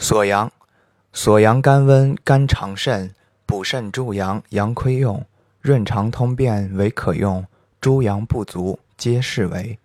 锁阳锁阳甘温肝肠肾补肾助阳阳亏用润肠通便为可用诸阳不足皆是为。